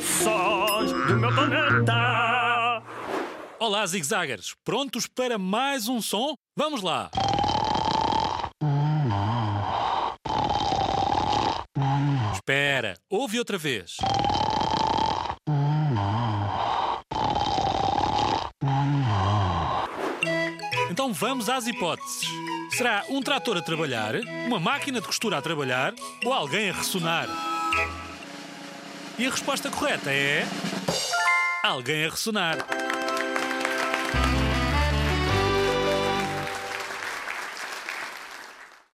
Sons do meu planeta. Olá, zigzaggers! Prontos para mais um som? Vamos lá! Espera, ouve outra vez. Então vamos às hipóteses. Será um trator a trabalhar, uma máquina de costura a trabalhar ou alguém a ressonar? E a resposta correta é. Alguém a ressonar.